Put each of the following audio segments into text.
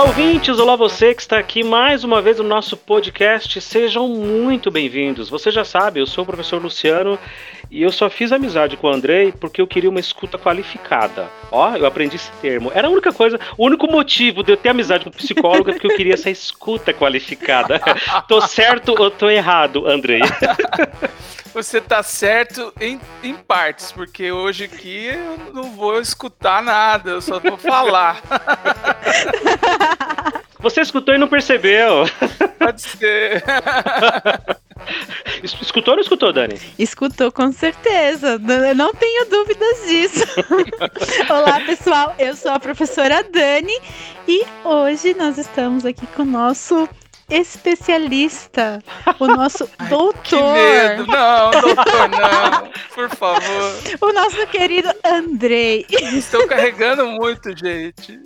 Olá, ouvintes! Olá, você que está aqui mais uma vez no nosso podcast. Sejam muito bem-vindos. Você já sabe, eu sou o professor Luciano e eu só fiz amizade com o Andrei porque eu queria uma escuta qualificada. Ó, eu aprendi esse termo. Era a única coisa, o único motivo de eu ter amizade com o psicólogo é porque eu queria essa escuta qualificada. tô certo ou tô errado, Andrei? Você tá certo em, em partes, porque hoje aqui eu não vou escutar nada, eu só vou falar. Você escutou e não percebeu. Pode ser. Escutou ou não escutou, Dani? Escutou, com certeza. Eu não tenho dúvidas disso. Olá, pessoal. Eu sou a professora Dani e hoje nós estamos aqui com o nosso especialista, o nosso Ai, doutor. Que medo. Não, doutor, não. Por favor. O nosso querido Andrei. Estou carregando muito, gente.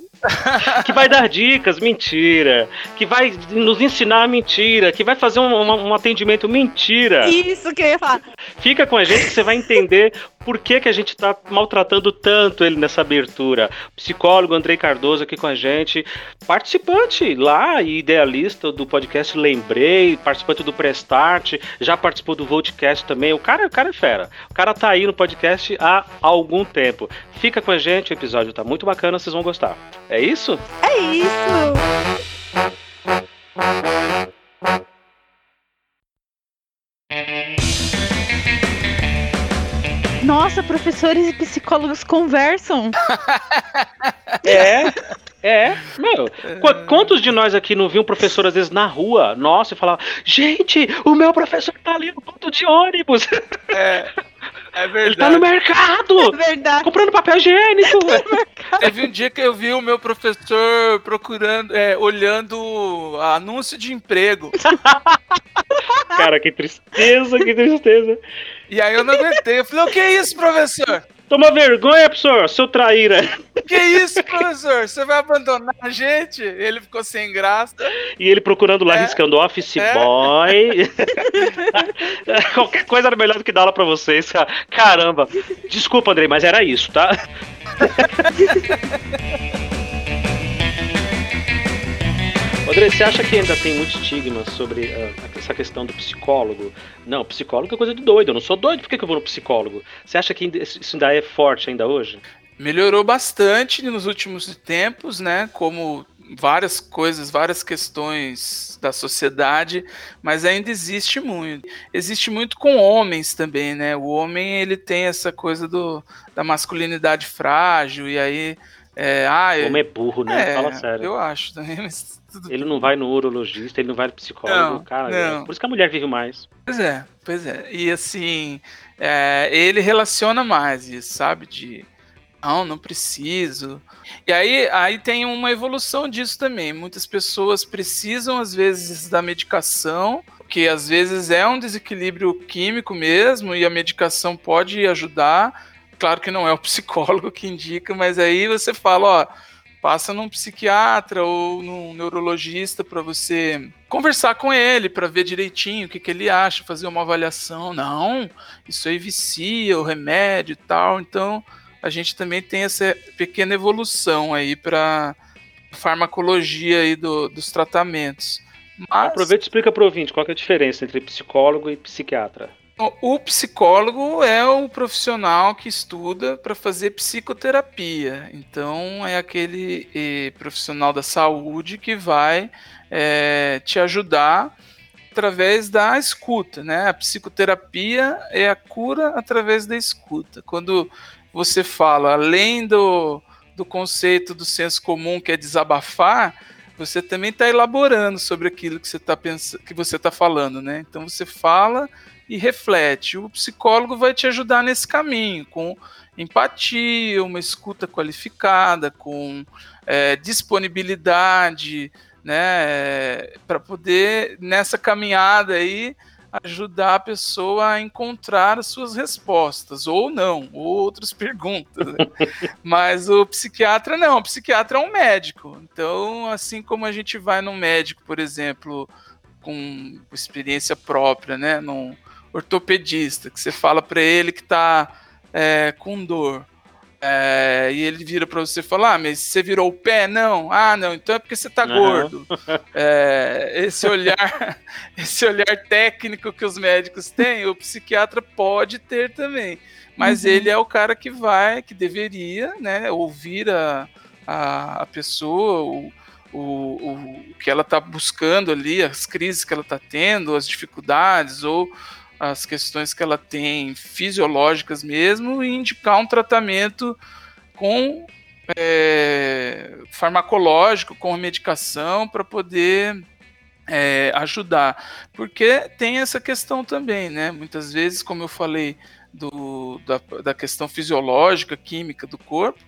que vai dar dicas, mentira. Que vai nos ensinar mentira. Que vai fazer um, um, um atendimento mentira. Isso que eu ia falar. Fica com a gente que você vai entender por que, que a gente está maltratando tanto ele nessa abertura. psicólogo Andrei Cardoso aqui com a gente, participante lá e idealista do podcast Lembrei, participante do Prestart, já participou do Voltcast também. O cara, o cara é fera. O cara tá aí no podcast há algum tempo. Fica com a gente, o episódio tá muito bacana, vocês vão gostar. É isso? É isso! Nossa, professores e psicólogos conversam. É. É, meu, quantos de nós aqui não viu um professor às vezes na rua, nossa, e falava, gente, o meu professor tá ali no ponto de ônibus. É, é verdade. Ele tá no mercado. É verdade. Comprando papel higiênico. Teve um dia que eu vi o meu professor procurando, é, olhando anúncio de emprego. Cara, que tristeza, que tristeza. E aí eu não aguentei. Eu falei, o que é isso, professor? Toma vergonha, professor, seu traíra. Que isso, professor? Você vai abandonar a gente? Ele ficou sem graça. E ele procurando lá, é. riscando Office é. Boy. Qualquer coisa era melhor do que dar aula pra vocês. Caramba. Desculpa, Andrei, mas era isso, tá? André, você acha que ainda tem muito estigma sobre uh, essa questão do psicólogo? Não, psicólogo é coisa de doido. Eu não sou doido, por que, que eu vou no psicólogo? Você acha que isso ainda é forte ainda hoje? Melhorou bastante nos últimos tempos, né? Como várias coisas, várias questões da sociedade, mas ainda existe muito. Existe muito com homens também, né? O homem ele tem essa coisa do, da masculinidade frágil e aí é, ah, o homem é burro, né? É, Fala sério. Eu acho também, mas Ele não vai no urologista, ele não vai no psicólogo, não, cara. Não. É por isso que a mulher vive mais. Pois é, pois é. E assim, é, ele relaciona mais isso, sabe? De não, não preciso. E aí, aí tem uma evolução disso também. Muitas pessoas precisam, às vezes, da medicação, que às vezes é um desequilíbrio químico mesmo, e a medicação pode ajudar. Claro que não é o psicólogo que indica, mas aí você fala, ó passa num psiquiatra ou num neurologista para você conversar com ele, para ver direitinho o que, que ele acha, fazer uma avaliação. Não, isso aí vicia o remédio e tal. Então, a gente também tem essa pequena evolução aí para farmacologia aí do, dos tratamentos. Mas... Aproveita e explica para o ouvinte qual é a diferença entre psicólogo e psiquiatra. O psicólogo é o profissional que estuda para fazer psicoterapia. Então, é aquele eh, profissional da saúde que vai eh, te ajudar através da escuta, né? A psicoterapia é a cura através da escuta. Quando você fala, além do, do conceito do senso comum que é desabafar, você também está elaborando sobre aquilo que você está está falando, né? Então você fala e reflete. O psicólogo vai te ajudar nesse caminho, com empatia, uma escuta qualificada, com é, disponibilidade, né, para poder nessa caminhada aí ajudar a pessoa a encontrar as suas respostas, ou não, ou outras perguntas. Né? Mas o psiquiatra não, o psiquiatra é um médico. Então, assim como a gente vai num médico, por exemplo, com experiência própria, né, num, ortopedista, que você fala para ele que está é, com dor. É, e ele vira para você falar, ah, mas você virou o pé? Não. Ah, não, então é porque você tá uhum. gordo. É, esse olhar, esse olhar técnico que os médicos têm, o psiquiatra pode ter também. Mas uhum. ele é o cara que vai, que deveria, né, ouvir a, a, a pessoa, o, o, o, que ela está buscando ali, as crises que ela está tendo, as dificuldades ou as questões que ela tem fisiológicas mesmo e indicar um tratamento com é, farmacológico, com medicação para poder é, ajudar. Porque tem essa questão também, né? Muitas vezes, como eu falei, do, da, da questão fisiológica, química do corpo,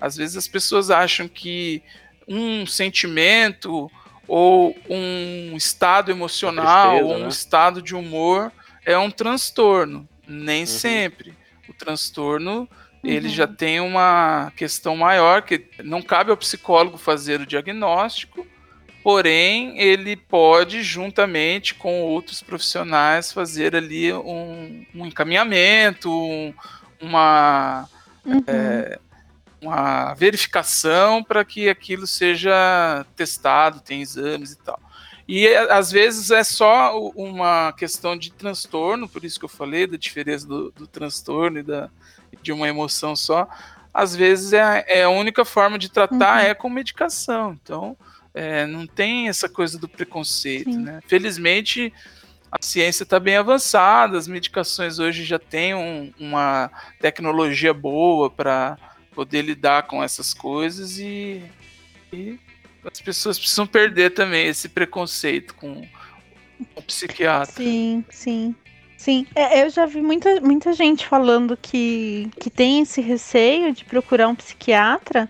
às vezes as pessoas acham que um sentimento ou um estado emocional, tristeza, ou um né? estado de humor é um transtorno. Nem uhum. sempre. O transtorno uhum. ele já tem uma questão maior que não cabe ao psicólogo fazer o diagnóstico, porém ele pode juntamente com outros profissionais fazer ali um, um encaminhamento, um, uma uhum. é, uma verificação para que aquilo seja testado, tem exames e tal. E às vezes é só uma questão de transtorno, por isso que eu falei da diferença do, do transtorno e da, de uma emoção só. Às vezes é, é a única forma de tratar uhum. é com medicação. Então é, não tem essa coisa do preconceito. Né? Felizmente a ciência está bem avançada, as medicações hoje já têm um, uma tecnologia boa para poder lidar com essas coisas e, e as pessoas precisam perder também esse preconceito com o psiquiatra. Sim, sim. Sim, é, eu já vi muita, muita gente falando que, que tem esse receio de procurar um psiquiatra,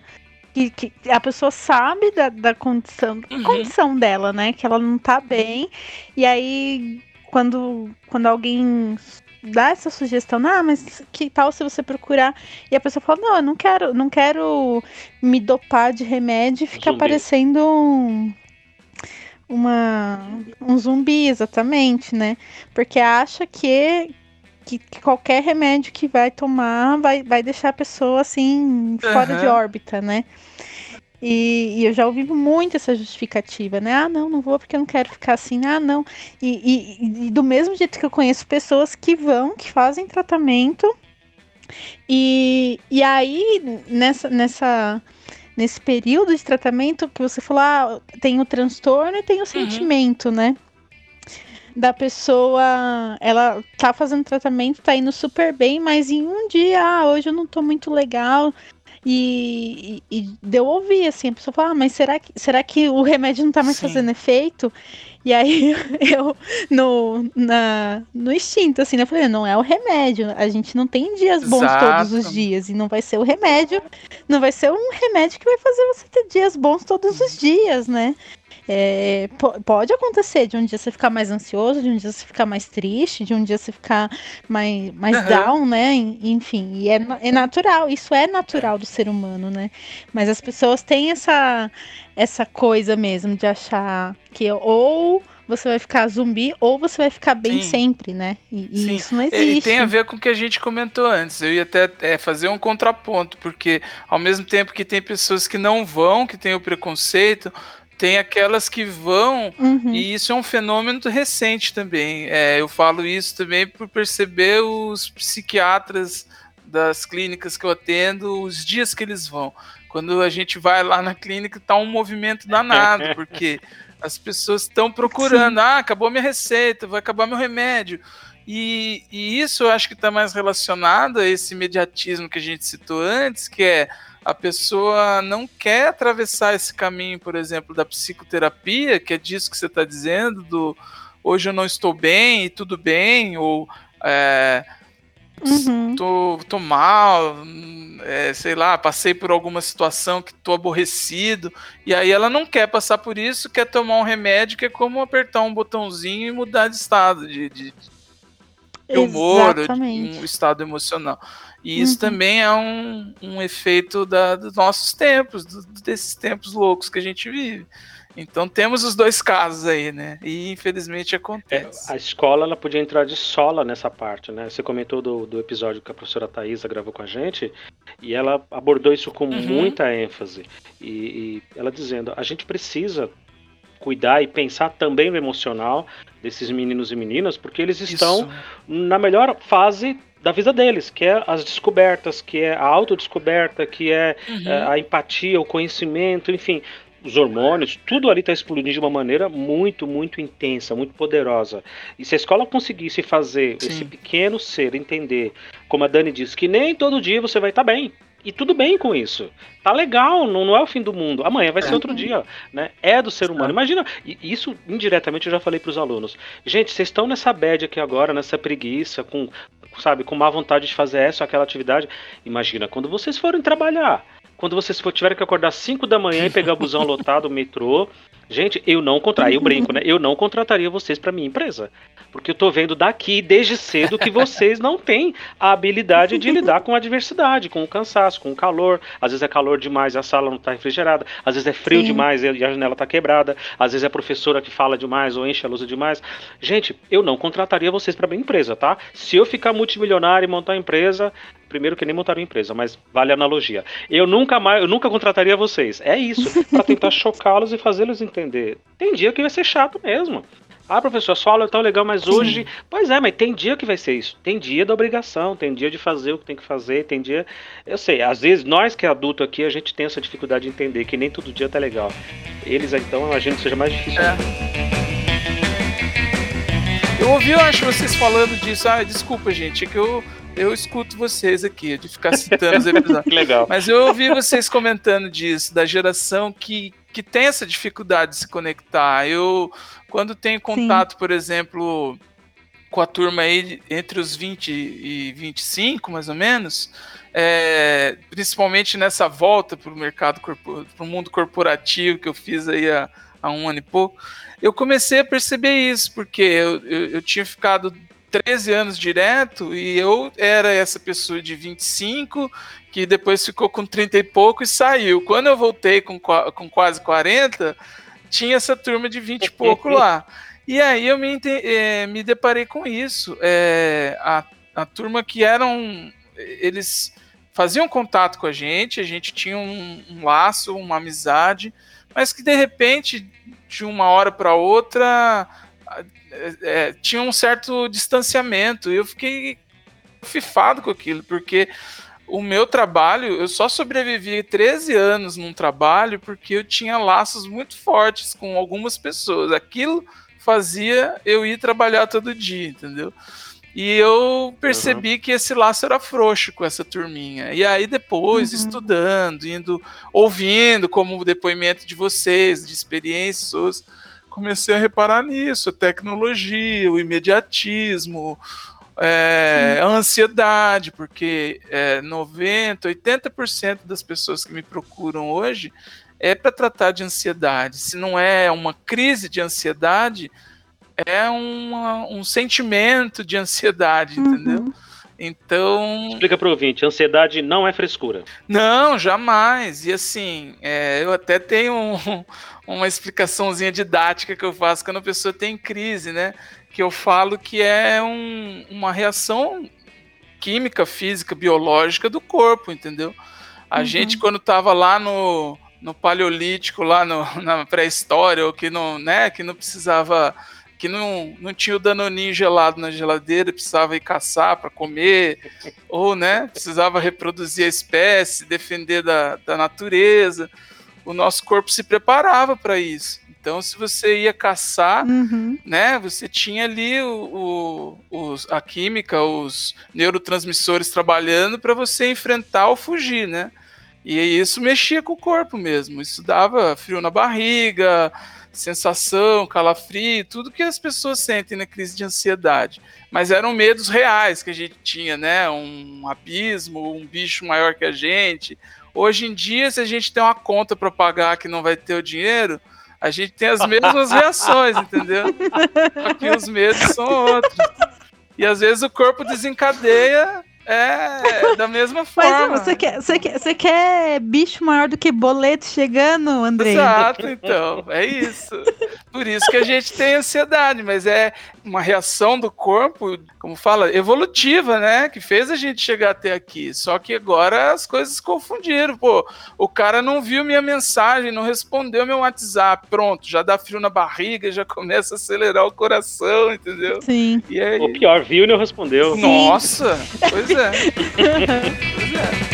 que, que a pessoa sabe da, da condição, uhum. condição dela, né? Que ela não tá bem. E aí, quando, quando alguém dá essa sugestão, ah, mas que tal se você procurar? E a pessoa fala, não, eu não quero, não quero me dopar de remédio e ficar zumbi. parecendo um, uma, um zumbi, exatamente, né? Porque acha que, que, que, qualquer remédio que vai tomar vai, vai deixar a pessoa assim, fora uhum. de órbita, né? E, e, eu já ouvi muito essa justificativa, né? Ah, não, não vou porque eu não quero ficar assim. Ah, não. E, e, e, do mesmo jeito que eu conheço pessoas que vão, que fazem tratamento. E, e aí, nessa, nessa, nesse período de tratamento, que você falou, ah, tem o transtorno e tem o uhum. sentimento, né? Da pessoa, ela tá fazendo tratamento, tá indo super bem, mas em um dia, ah, hoje eu não tô muito legal, e, e, e deu ouvir, assim, a pessoa fala, ah, mas será que, será que o remédio não tá mais Sim. fazendo efeito? E aí eu, no, na, no instinto, assim, né, eu falei, não é o remédio, a gente não tem dias bons Exato. todos os dias, e não vai ser o remédio, não vai ser um remédio que vai fazer você ter dias bons todos os dias, né? É, pode acontecer de um dia você ficar mais ansioso, de um dia você ficar mais triste, de um dia você ficar mais, mais uhum. down, né? Enfim, e é, é natural, isso é natural do ser humano, né? Mas as pessoas têm essa, essa coisa mesmo de achar que ou você vai ficar zumbi ou você vai ficar bem Sim. sempre, né? E, e isso não existe. E tem a ver com o que a gente comentou antes. Eu ia até é, fazer um contraponto, porque ao mesmo tempo que tem pessoas que não vão, que tem o preconceito, tem aquelas que vão, uhum. e isso é um fenômeno recente também. É, eu falo isso também por perceber os psiquiatras das clínicas que eu atendo, os dias que eles vão. Quando a gente vai lá na clínica, tá um movimento danado, porque as pessoas estão procurando, Sim. ah, acabou minha receita, vai acabar meu remédio. E, e isso eu acho que está mais relacionado a esse imediatismo que a gente citou antes, que é a pessoa não quer atravessar esse caminho, por exemplo, da psicoterapia, que é disso que você está dizendo, do hoje eu não estou bem e tudo bem, ou é, uhum. tô, tô mal, é, sei lá, passei por alguma situação que tô aborrecido, e aí ela não quer passar por isso, quer tomar um remédio que é como apertar um botãozinho e mudar de estado, de, de, de humor, de um estado emocional. E isso uhum. também é um, um efeito da, dos nossos tempos, do, desses tempos loucos que a gente vive. Então temos os dois casos aí, né? E infelizmente acontece. É, a escola ela podia entrar de sola nessa parte, né? Você comentou do, do episódio que a professora Thaisa gravou com a gente e ela abordou isso com uhum. muita ênfase. E, e ela dizendo: a gente precisa cuidar e pensar também no emocional desses meninos e meninas, porque eles estão Isso. na melhor fase da vida deles, que é as descobertas, que é a autodescoberta, que é, uhum. é a empatia, o conhecimento, enfim, os hormônios, tudo ali está explodindo de uma maneira muito, muito intensa, muito poderosa. E se a escola conseguisse fazer Sim. esse pequeno ser entender, como a Dani disse, que nem todo dia você vai estar tá bem. E tudo bem com isso. Tá legal, não, não é o fim do mundo. Amanhã vai ser outro dia, né? É do ser humano. Imagina, isso indiretamente eu já falei para os alunos. Gente, vocês estão nessa bad aqui agora, nessa preguiça, com, sabe, com má vontade de fazer essa ou aquela atividade. Imagina quando vocês forem trabalhar quando vocês tiverem que acordar 5 da manhã e pegar busão lotado, metrô. Gente, eu não contrataria, eu brinco, né? Eu não contrataria vocês para minha empresa. Porque eu tô vendo daqui desde cedo que vocês não têm a habilidade de lidar com a adversidade, com o cansaço, com o calor. Às vezes é calor demais e a sala não tá refrigerada. Às vezes é frio Sim. demais e a janela tá quebrada. Às vezes é a professora que fala demais ou enche a luz demais. Gente, eu não contrataria vocês para minha empresa, tá? Se eu ficar multimilionário e montar uma empresa, primeiro que nem montaram empresa, mas vale a analogia. Eu nunca mais, eu nunca contrataria vocês. É isso, para tentar chocá-los e fazê-los entender. Tem dia que vai ser chato mesmo. Ah, professor, a sua aula é tão legal, mas hoje. Sim. Pois é, mas tem dia que vai ser isso. Tem dia da obrigação, tem dia de fazer o que tem que fazer, tem dia. Eu sei, às vezes nós que é adulto aqui, a gente tem essa dificuldade de entender que nem todo dia tá legal. Eles, então, eu imagino que seja mais difícil. É. Eu ouvi, eu acho, vocês falando disso. Ah, desculpa, gente, é que eu eu escuto vocês aqui, de ficar citando os episódios. Legal. Mas eu ouvi vocês comentando disso, da geração que, que tem essa dificuldade de se conectar. Eu, quando tenho contato, Sim. por exemplo, com a turma aí entre os 20 e 25, mais ou menos, é, principalmente nessa volta para o mercado, para o mundo corporativo que eu fiz aí há, há um ano e pouco, eu comecei a perceber isso, porque eu, eu, eu tinha ficado 13 anos direto e eu era essa pessoa de 25 que depois ficou com 30 e pouco e saiu. Quando eu voltei com, com quase 40, tinha essa turma de 20 e pouco lá. E aí eu me, é, me deparei com isso. É, a, a turma que eram. Eles faziam contato com a gente, a gente tinha um, um laço, uma amizade, mas que de repente, de uma hora para outra, é, tinha um certo distanciamento. E eu fiquei fifado com aquilo, porque o meu trabalho, eu só sobrevivi 13 anos num trabalho porque eu tinha laços muito fortes com algumas pessoas. Aquilo fazia eu ir trabalhar todo dia, entendeu? E eu percebi uhum. que esse laço era frouxo com essa turminha. E aí depois, uhum. estudando, indo, ouvindo como o depoimento de vocês, de experiências comecei a reparar nisso, a tecnologia, o imediatismo, é, a ansiedade, porque é, 90, 80% das pessoas que me procuram hoje é para tratar de ansiedade. Se não é uma crise de ansiedade, é uma, um sentimento de ansiedade, uhum. entendeu? Então. Explica para o ouvinte: ansiedade não é frescura. Não, jamais. E assim, é, eu até tenho um, uma explicaçãozinha didática que eu faço quando a pessoa tem crise, né? Que eu falo que é um, uma reação química, física, biológica do corpo, entendeu? A uhum. gente, quando estava lá no, no Paleolítico, lá no, na pré-história, ou que não, né, que não precisava que não, não tinha o danoninho gelado na geladeira, precisava ir caçar para comer, ou né, precisava reproduzir a espécie, defender da, da natureza. O nosso corpo se preparava para isso. Então, se você ia caçar, uhum. né, você tinha ali o, o, os, a química, os neurotransmissores trabalhando para você enfrentar ou fugir, né? E isso mexia com o corpo mesmo. Isso dava frio na barriga, sensação, calafrio, tudo que as pessoas sentem na crise de ansiedade. Mas eram medos reais que a gente tinha, né? Um abismo, um bicho maior que a gente. Hoje em dia, se a gente tem uma conta para pagar que não vai ter o dinheiro, a gente tem as mesmas reações, entendeu? Só que os medos são outros. E às vezes o corpo desencadeia é, da mesma forma. Mas você quer, você, quer, você quer bicho maior do que boleto chegando, André? Exato, então. É isso. Por isso que a gente tem ansiedade, mas é uma reação do corpo, como fala, evolutiva, né? Que fez a gente chegar até aqui. Só que agora as coisas confundiram. Pô, o cara não viu minha mensagem, não respondeu meu WhatsApp. Pronto, já dá frio na barriga, já começa a acelerar o coração, entendeu? Sim. E aí... Ou pior, viu e não respondeu. Nossa! Pois é. Pois é.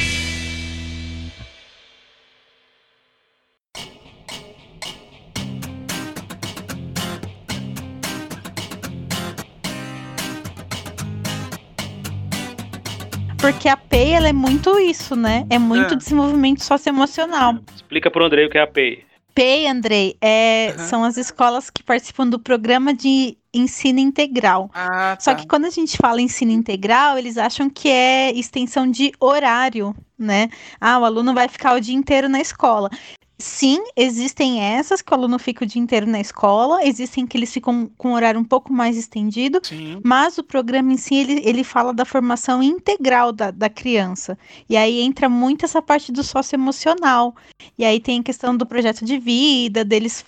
Porque a PEI, ela é muito isso, né? É muito É. desenvolvimento socioemocional. Explica pro Andrei o que é a PEI. PEI, Andrei, é, Uhum. são as escolas que participam do programa de ensino integral. Ah, Só tá. que quando a gente fala ensino integral, eles acham que é extensão de horário, né? Ah, o aluno vai ficar o dia inteiro na escola. Sim, existem essas que o aluno fica o dia inteiro na escola, existem que eles ficam com um horário um pouco mais estendido, Sim. mas o programa em si, ele, ele fala da formação integral da, da criança. E aí entra muito essa parte do socioemocional. E aí tem a questão do projeto de vida, deles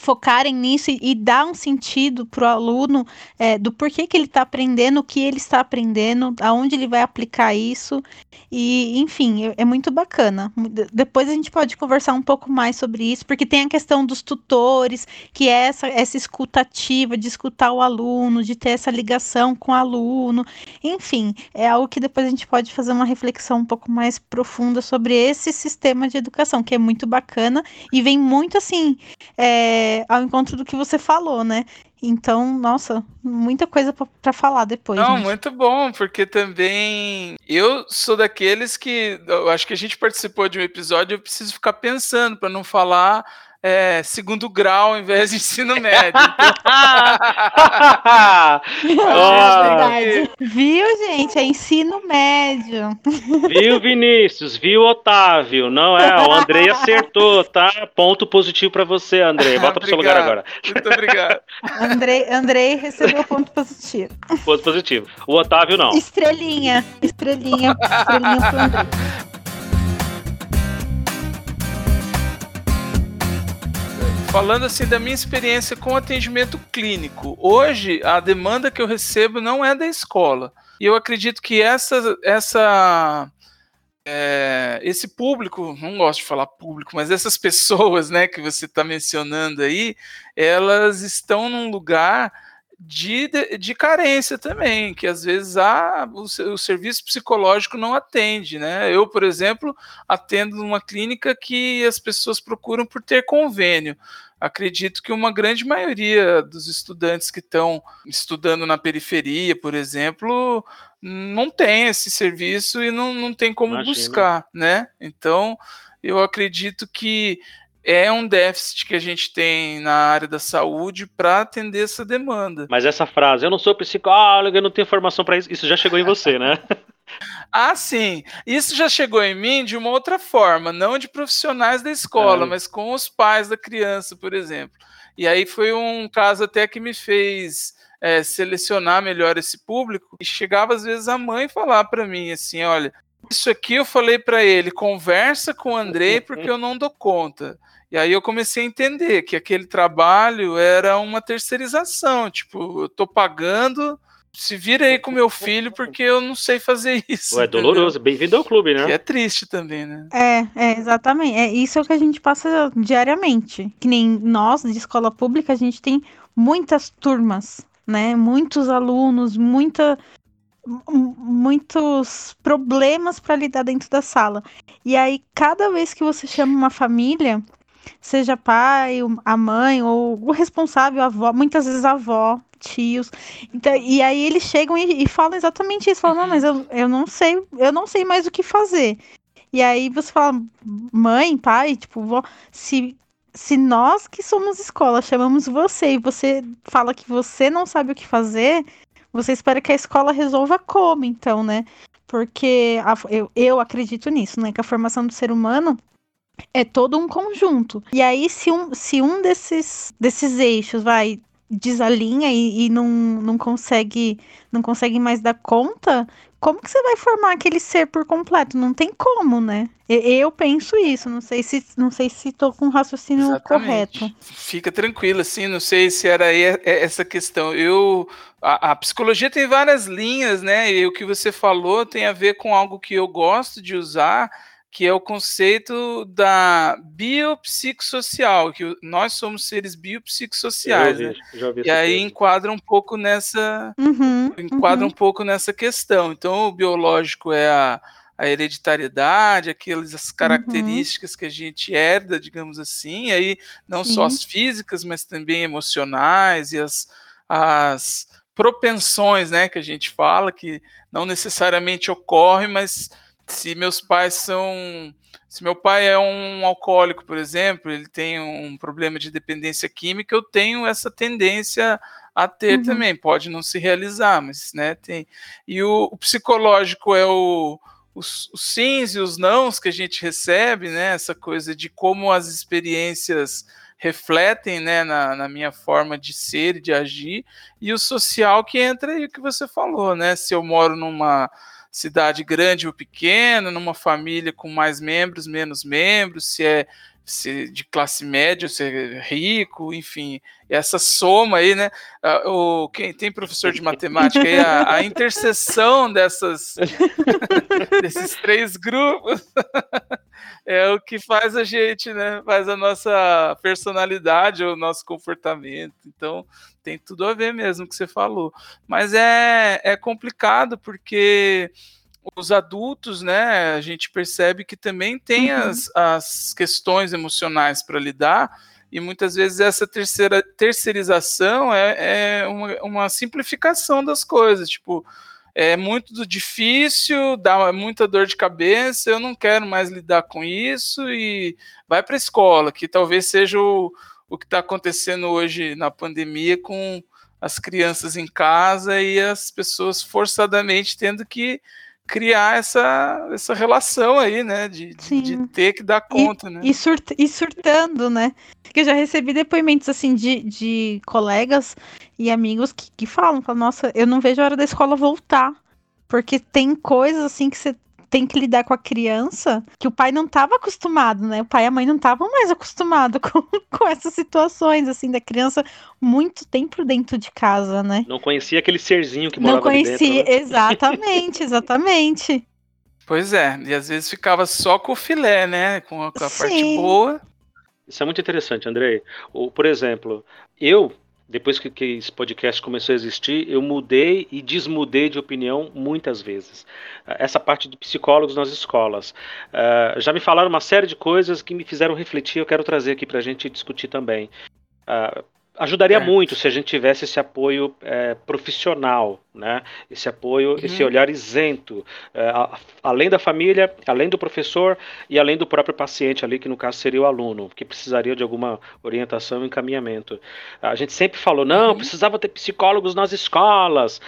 focarem nisso e, e dar um sentido para o aluno é, do porquê que ele está aprendendo, o que ele está aprendendo, aonde ele vai aplicar isso. E, enfim, é, é muito bacana. De- Depois a gente pode conversar um pouco mais sobre isso, porque tem a questão dos tutores, que é essa, essa escutativa de escutar o aluno, de ter essa ligação com o aluno. Enfim, é algo que depois a gente pode fazer uma reflexão um pouco mais profunda sobre esse sistema de educação, que é muito bacana e vem muito assim é, ao encontro do que você falou, né? Então, nossa, muita coisa pra falar depois. Não, gente. muito bom, porque também eu sou daqueles que eu acho que a gente participou de um episódio, eu preciso ficar pensando para não falar é, segundo grau ao invés de ensino médio. Verdade. Viu, gente? É ensino médio. viu, Vinícius? Viu, Otávio? Não é, o Andrei acertou, tá? Ponto positivo pra você, Andrei. Bota pro seu lugar agora. muito obrigado. Andrei, Andrei recebeu ponto positivo. Ponto positivo. O Otávio não. Estrelinha. Estrelinha. Estrelinha pro Andrei. Falando assim da minha experiência com atendimento clínico, hoje a demanda que eu recebo não é da escola. E eu acredito que essa, essa é, esse público, não gosto de falar público, mas essas pessoas né, que você está mencionando aí, elas estão num lugar de, de, de carência também, que às vezes há, o, o serviço psicológico não atende. Né? Eu, por exemplo, atendo numa clínica que as pessoas procuram por ter convênio. Acredito que uma grande maioria dos estudantes que estão estudando na periferia, por exemplo, não tem esse serviço e não, não tem como Imagina. buscar, né? Então, eu acredito que é um déficit que a gente tem na área da saúde para atender essa demanda. Mas essa frase, eu não sou psicólogo, eu não tenho formação pra isso, isso já chegou em você, né? Ah, sim. Isso já chegou em mim de uma outra forma, não de profissionais da escola, Ah. mas com os pais da criança, por exemplo. E aí foi um caso até que me fez é, selecionar melhor esse público. E chegava às vezes a mãe falar para mim assim, olha, isso aqui eu falei para ele, conversa com o Andrei porque eu não dou conta. E aí eu comecei a entender que aquele trabalho era uma terceirização, tipo, eu tô pagando, se vira aí com meu filho porque eu não sei fazer isso. Ué, é doloroso. Bem-vindo ao clube, né? Que é triste também, né? É, é, exatamente. É isso que a gente passa diariamente. Que nem nós, de escola pública, a gente tem muitas turmas, né? Muitos alunos, muita, mu- muitos problemas para lidar dentro da sala. E aí, cada vez que você chama uma família, seja pai, a mãe, ou o responsável, a avó, muitas vezes a avó, tios. Então, e aí eles chegam e, e falam exatamente isso, falam, não, mas eu, eu não sei, eu não sei mais o que fazer. E aí você fala, mãe, pai, tipo, vó, se, se nós que somos escola chamamos você e você fala que você não sabe o que fazer, você espera que a escola resolva como, então, né? Porque a- eu, eu acredito nisso, né? Que a formação do ser humano é todo um conjunto. E aí, se um, se um desses, desses eixos vai desalinha e, e não, não consegue não consegue mais dar conta, como que você vai formar aquele ser por completo? Não tem como, né? Eu penso isso, não sei se não sei se estou com o raciocínio Exatamente. correto. Fica tranquilo, assim, não sei se era essa questão. Eu a, a, psicologia tem várias linhas, né? E o que você falou tem a ver com algo que eu gosto de usar, que é o conceito da biopsicossocial, que nós somos seres biopsicossociais, né? Já ouvi e aí coisa. enquadra um pouco nessa uhum, enquadra uhum. um pouco nessa questão. Então o biológico é a, a hereditariedade, aquelas as uhum. características uhum. que a gente herda, digamos assim, e aí não Sim. só as físicas, mas também emocionais e as, as propensões, né, que a gente fala que não necessariamente ocorre, mas se meus pais são. Se meu pai é um alcoólico, por exemplo, ele tem um problema de dependência química, eu tenho essa tendência a ter uhum. também. Pode não se realizar, mas né, tem. E o, o psicológico é o, os, os sims e os nãos que a gente recebe, né? Essa coisa de como as experiências refletem né, na, na, minha forma de ser e de agir, e o social que entra aí o que você falou, né? Se eu moro numa cidade grande ou pequena, numa família com mais membros, menos membros, se é de classe média, se é rico, enfim, essa soma aí, né? O, quem tem professor de matemática aí, a, a interseção dessas desses três grupos é o que faz a gente, né? Faz a nossa personalidade, o nosso comportamento. Então, tem tudo a ver mesmo com o que você falou. Mas é, é complicado porque os adultos, né, a gente percebe que também tem uhum. as, as questões emocionais para lidar, e muitas vezes essa terceira terceirização é, é uma, uma simplificação das coisas, tipo, é muito difícil, dá muita dor de cabeça, eu não quero mais lidar com isso e vai para a escola, que talvez seja o, o que está acontecendo hoje na pandemia com as crianças em casa e as pessoas forçadamente tendo que criar essa, essa relação aí, né? De, de, de ter que dar conta, e, né? E, e surtando, né? Porque eu já recebi depoimentos assim de, de colegas e amigos que, que falam, falam, nossa, eu não vejo a hora da escola voltar. Porque tem coisas assim que você tem que lidar com a criança que o pai não estava acostumado, né? O pai e a mãe não estavam mais acostumados com, com essas situações, assim, da criança muito tempo dentro de casa, né? Não conhecia aquele serzinho que morava Não conhecia, dentro, né? exatamente, exatamente. Pois é, e às vezes ficava só com o filé, né? Com a, com a parte boa. Isso é muito interessante, Andrei. Ou, por exemplo, eu depois que, que, esse podcast começou a existir, eu mudei e desmudei de opinião muitas vezes. Ah, essa parte de psicólogos nas escolas. Uh, já me falaram uma série de coisas que me fizeram refletir, eu quero trazer aqui para a gente discutir também. Uh, ajudaria é. muito se a gente tivesse esse apoio é, profissional né? Esse apoio, uhum. esse olhar isento, a, além da família, além do professor e além do próprio paciente ali, que no caso seria o aluno, que precisaria de alguma orientação e encaminhamento. A gente sempre falou, não, uhum. precisava ter psicólogos nas escolas.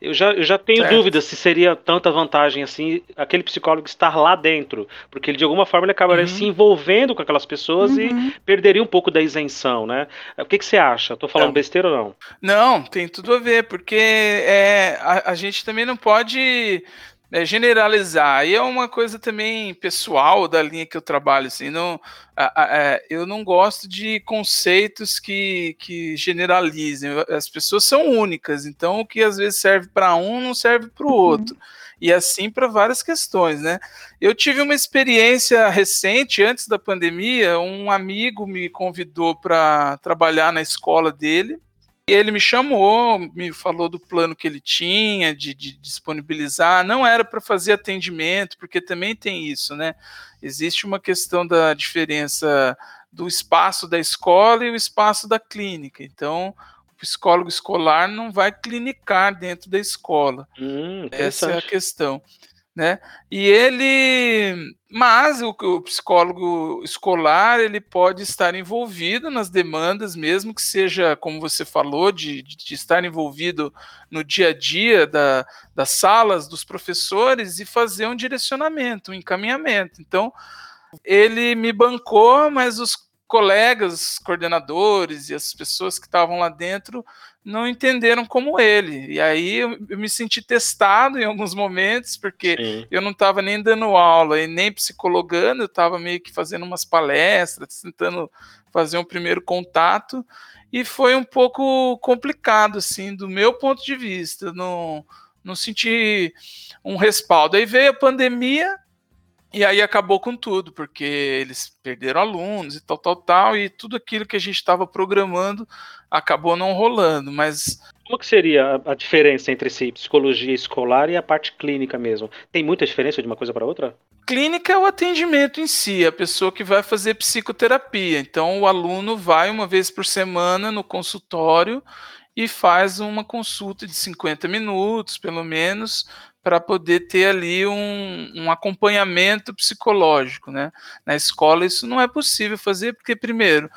Eu já, eu já tenho certo. dúvidas se seria tanta vantagem assim aquele psicólogo estar lá dentro, porque ele de alguma forma ele acabaria uhum. se envolvendo com aquelas pessoas e uhum. perderia um pouco da isenção, né? O que, que você acha? Estou falando besteira ou não? Não, tem tudo a ver, porque é é, a, a, gente também não pode é, generalizar. E é uma coisa também pessoal da linha que eu trabalho. Assim, não, a, a, é, eu não gosto de conceitos que, que generalizem. As pessoas são únicas, então o que às vezes serve para um não serve para o uhum. outro. E assim para várias questões, né? Eu tive uma experiência recente, antes da pandemia, um amigo me convidou para trabalhar na escola dele e ele me chamou, me falou do plano que ele tinha de, de disponibilizar. Não era para fazer atendimento, porque também tem isso, né? Existe uma questão da diferença do espaço da escola e o espaço da clínica. Então, o psicólogo escolar não vai clinicar dentro da escola. Hum, Essa é a questão né? E ele, mas o, o, psicólogo escolar ele pode estar envolvido nas demandas, mesmo que seja, como você falou, de, de estar envolvido no dia a dia da, das salas dos professores e fazer um direcionamento, um encaminhamento. Então, ele me bancou, mas os colegas, coordenadores e as pessoas que estavam lá dentro não entenderam como ele. E aí eu, eu me senti testado em alguns momentos, porque Sim. eu não estava nem dando aula e nem psicologando, eu estava meio que fazendo umas palestras, tentando fazer um primeiro contato, e foi um pouco complicado, assim, do meu ponto de vista. Não, não senti um respaldo. Aí veio a pandemia, e aí acabou com tudo, porque eles perderam alunos e tal, tal, tal, e tudo aquilo que a gente estava programando acabou não rolando. Mas como que seria a diferença entre esse psicologia escolar e a parte clínica mesmo? Tem muita diferença de uma coisa para outra? Clínica é o atendimento em si, a pessoa que vai fazer psicoterapia. Então, o aluno vai uma vez por semana no consultório e faz uma consulta de 50 minutos, pelo menos, para poder ter ali um, um, acompanhamento psicológico, né? Na escola isso não é possível fazer, porque, primeiro,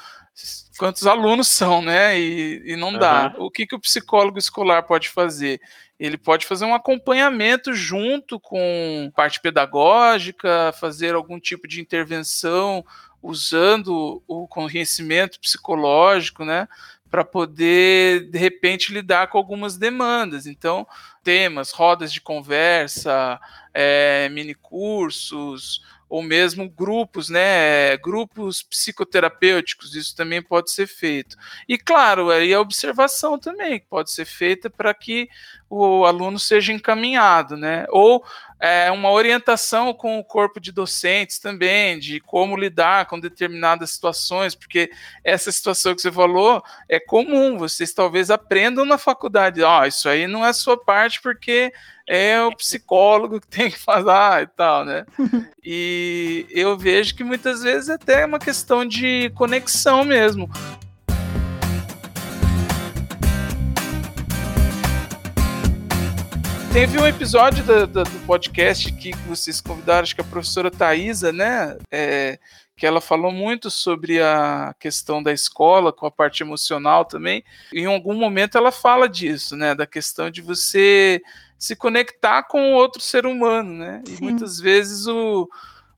quantos alunos são, né? E, e não dá. O que, que o psicólogo escolar pode fazer? Ele pode fazer um acompanhamento junto com parte pedagógica, fazer algum tipo de intervenção usando o conhecimento psicológico, né? Para poder, de repente, lidar com algumas demandas. Então, temas, rodas de conversa, é, mini cursos, ou mesmo grupos, né, grupos psicoterapêuticos, isso também pode ser feito. E claro, aí a observação também pode ser feita para que o aluno seja encaminhado, né? Ou é, uma orientação com o corpo de docentes também, de como lidar com determinadas situações, porque essa situação que você falou é comum, vocês talvez aprendam na faculdade, ó, oh, isso aí não é sua parte porque é o psicólogo que tem que fazer e tal, né? E eu vejo que muitas vezes até é uma questão de conexão mesmo. Teve um episódio do, do, do podcast que vocês convidaram, acho que a professora Thaisa, né? É, que ela falou muito sobre a questão da escola, com a parte emocional também. Em algum momento ela fala disso, né? Da questão de você se conectar com outro ser humano, né? E muitas vezes o,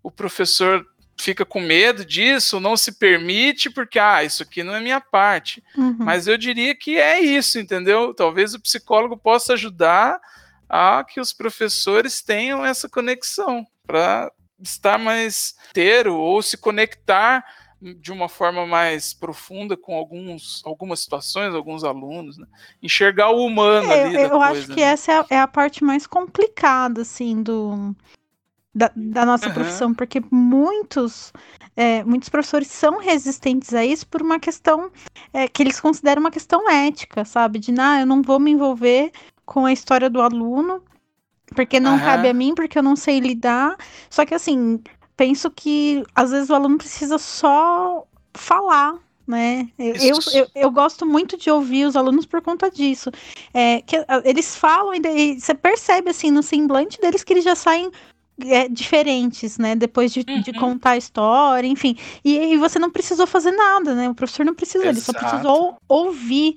o professor fica com medo disso, não se permite, porque, ah, isso aqui não é minha parte. Uhum. Mas eu diria que é isso, entendeu? Talvez o psicólogo possa ajudar a que os professores tenham essa conexão para estar mais inteiro ou se conectar de uma forma mais profunda com alguns, algumas situações, alguns alunos, né? enxergar o humano é, ali. Eu, coisa, acho que né? essa é a, é a, parte mais complicada, assim, do, da, da nossa uhum. profissão, porque muitos, é, muitos professores são resistentes a isso por uma questão é, que eles consideram uma questão ética, sabe? De, ah, eu não vou me envolver com a história do aluno, porque não uhum. cabe a mim, porque eu não sei lidar. Só que assim, penso que às vezes o aluno precisa só falar, né? Eu, eu, eu, eu, gosto muito de ouvir os alunos por conta disso. É, que eles falam e, você percebe assim no semblante deles que eles já saem é, diferentes, né? Depois de, uhum. de, contar a história, enfim. E, e, você não precisou fazer nada, né? O professor não precisou, Exato. ele só precisou ouvir.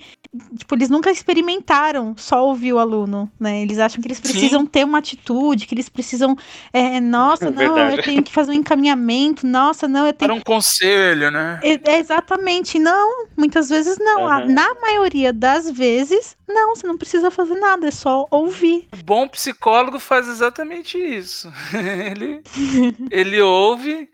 Tipo, eles nunca experimentaram só ouvir o aluno, né? Eles acham que eles precisam Sim. ter uma atitude, que eles precisam. É, nossa, é não, verdade. eu tenho que fazer um encaminhamento, nossa, não, eu tenho. Para um conselho, né? É, exatamente, não. Muitas vezes não. Uhum. Na maioria das vezes, não, você não precisa fazer nada, é só ouvir. O bom psicólogo faz exatamente isso. ele, ele ouve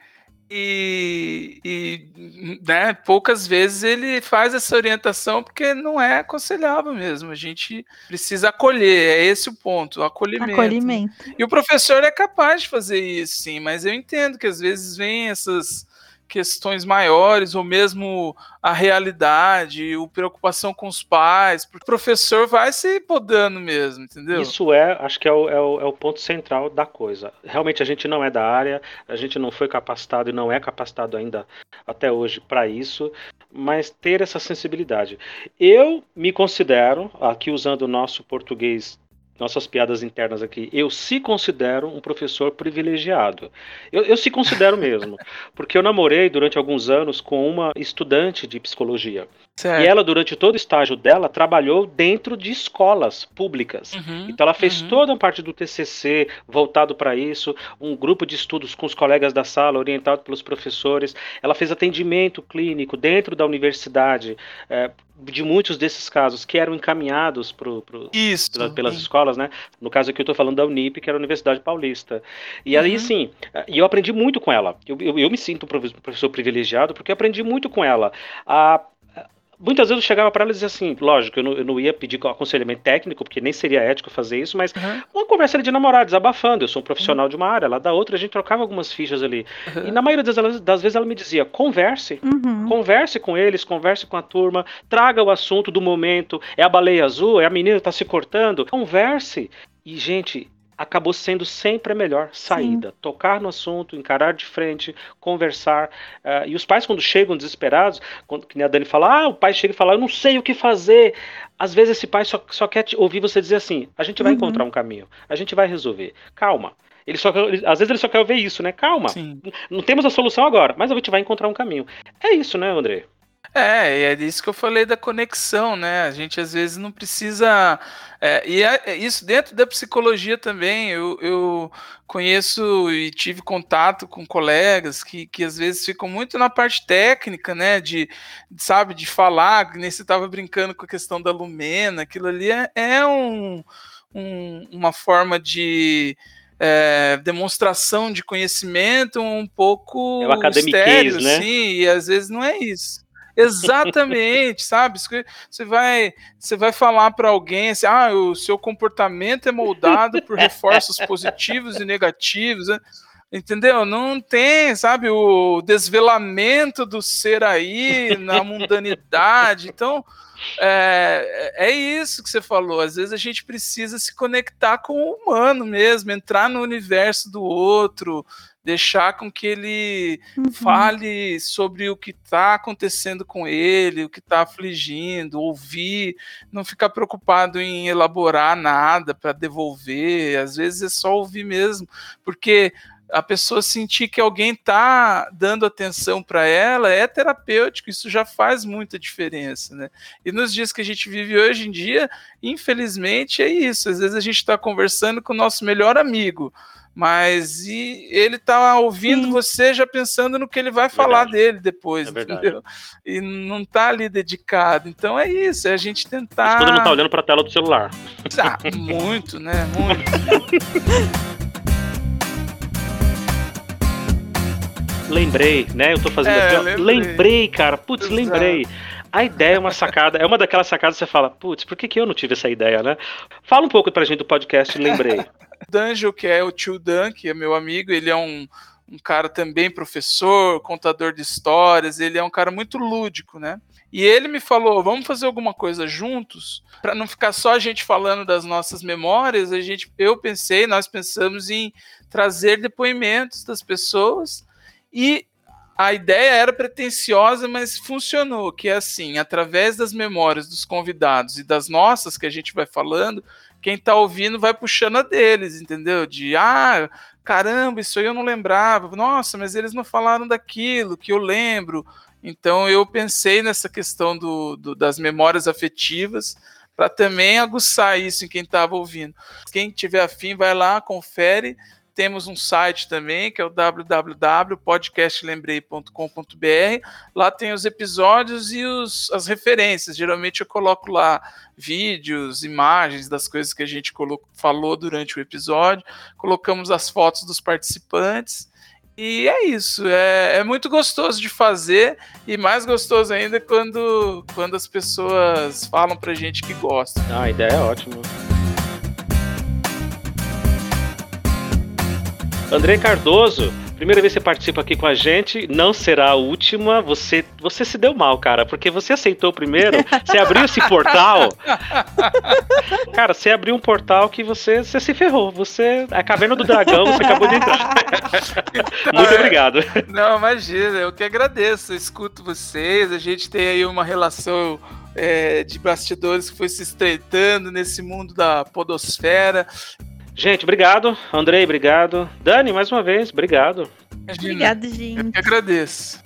e, e né, poucas vezes ele faz essa orientação porque não é aconselhável mesmo. A gente precisa acolher, é esse o ponto, o acolhimento. acolhimento. E o professor é capaz de fazer isso, sim, mas eu entendo que às vezes vem essas questões maiores, ou mesmo a realidade, o preocupação com os pais, porque o professor vai se podando mesmo, entendeu? Isso é, acho que é o, é o, é o ponto central da coisa. Realmente a gente não é da área, a gente não foi capacitado e não é capacitado ainda até hoje para isso, mas ter essa sensibilidade. Eu me considero, aqui usando o nosso português nossas piadas internas aqui, eu se considero um professor privilegiado. Eu, eu se considero mesmo, porque eu namorei durante alguns anos com uma estudante de psicologia. Certo. E ela, durante todo o estágio dela, trabalhou dentro de escolas públicas. Uhum, então, ela fez uhum. toda a parte do TCC voltado para isso, um grupo de estudos com os colegas da sala, orientado pelos professores. Ela fez atendimento clínico dentro da universidade. É, de muitos desses casos que eram encaminhados pro, pro pela, pelas escolas, né? No caso aqui eu estou falando da Unip, que era a Universidade Paulista. E uhum. aí, sim, e eu aprendi muito com ela. Eu, eu, eu me sinto um professor privilegiado porque eu aprendi muito com ela. A muitas vezes eu chegava para ela e dizia assim, lógico, eu não, eu não, ia pedir aconselhamento técnico, porque nem seria ético fazer isso, mas uhum. uma conversa de namorado, desabafando. Eu sou um profissional uhum. de uma área, lá da outra, a gente trocava algumas fichas ali. Uhum. E na maioria das, das, vezes ela me dizia: converse, uhum. converse com eles, converse com a turma, traga o assunto do momento. É a baleia azul, é a menina que está se cortando. Converse. E, gente, acabou sendo sempre a melhor saída. Sim. Tocar no assunto, encarar de frente, conversar. Uh, e os pais, quando chegam desesperados, quando que a Dani fala, ah, o pai chega e fala, eu não sei o que fazer. Às vezes esse pai só, só quer ouvir você dizer assim: a gente vai uhum. encontrar um caminho, a gente vai resolver. Calma. Ele só, ele, às vezes ele só quer ouvir isso, né? Calma. Sim. Não temos a solução agora, mas a gente vai encontrar um caminho. É isso, né, André? É, é disso que eu falei da conexão, né? A gente às vezes não precisa. É, e é, é isso dentro da psicologia também. Eu, eu, conheço e tive contato com colegas que, que às vezes ficam muito na parte técnica, né? De, sabe, de falar, nem você estava brincando com a questão da lumena, aquilo ali é, é um, um, uma forma de. É, demonstração de conhecimento um pouco é estéreo, né? sim, e às vezes não é isso. Exatamente, sabe? Você vai, você vai falar para alguém assim, ah, o seu comportamento é moldado por reforços positivos e negativos, né? entendeu? Não tem, sabe, o desvelamento do ser aí na mundanidade. Então, é, é isso que você falou. Às vezes a gente precisa se conectar com o humano mesmo, entrar no universo do outro, deixar com que ele uhum. fale sobre o que está acontecendo com ele, o que está afligindo, ouvir, não ficar preocupado em elaborar nada para devolver, às vezes é só ouvir mesmo, porque a pessoa sentir que alguém está dando atenção para ela é terapêutico, isso já faz muita diferença, né? E nos dias que a gente vive hoje em dia, infelizmente é isso. Às vezes a gente está conversando com o nosso melhor amigo, mas e ele tá ouvindo Sim. você já pensando no que ele vai falar dele depois, é entendeu? E não tá ali dedicado. Então é isso, é a gente tentar. Quando não tá olhando para a tela do celular. Ah, muito, né? Muito. lembrei, né? Eu tô fazendo é, aqui, lembrei. lembrei. cara. Putz, Exato. lembrei. A ideia é uma sacada, é uma daquelas sacadas que você fala, putz, por que, que eu não tive essa ideia, né? Fala um pouco pra gente do podcast Lembrei. Danjo, que é o tio Dan, que é meu amigo, ele é um, um cara também professor, contador de histórias, ele é um cara muito lúdico, né? E ele me falou: vamos fazer alguma coisa juntos, para não ficar só a gente falando das nossas memórias. A gente, eu pensei, nós pensamos em trazer depoimentos das pessoas e a ideia era pretensiosa, mas funcionou, que é assim, através das memórias dos convidados e das nossas que a gente vai falando, quem tá ouvindo vai puxando a deles, entendeu? De ah, caramba, isso aí eu não lembrava. Nossa, mas eles não falaram daquilo que eu lembro. Então eu pensei nessa questão do, do das memórias afetivas para também aguçar isso em quem estava ouvindo. Quem tiver afim, vai lá, confere temos um site também, que é o www.podcastlembrei.com.br. Lá tem os episódios e os, as referências. Geralmente eu coloco lá vídeos, imagens das coisas que a gente falou durante o episódio. Colocamos as fotos dos participantes. E é isso, é, é, muito gostoso de fazer e mais gostoso ainda quando, quando as pessoas falam pra gente que gostam. Ah, a ideia é ótima. André Cardoso, primeira vez que você participa aqui com a gente, não será a última. Você, você se deu mal, cara, porque você aceitou primeiro, você abriu esse portal. cara, você abriu um portal que você, você se ferrou. Você. A caverna do dragão, você acabou de entrar. Muito obrigado. Não, imagina, eu que agradeço. Eu escuto vocês, a gente tem aí uma relação. É, de bastidores que foi se estreitando nesse mundo da podosfera. Gente, obrigado. Andrei, obrigado. Dani, mais uma vez, obrigado. Obrigado, gente. Eu que agradeço.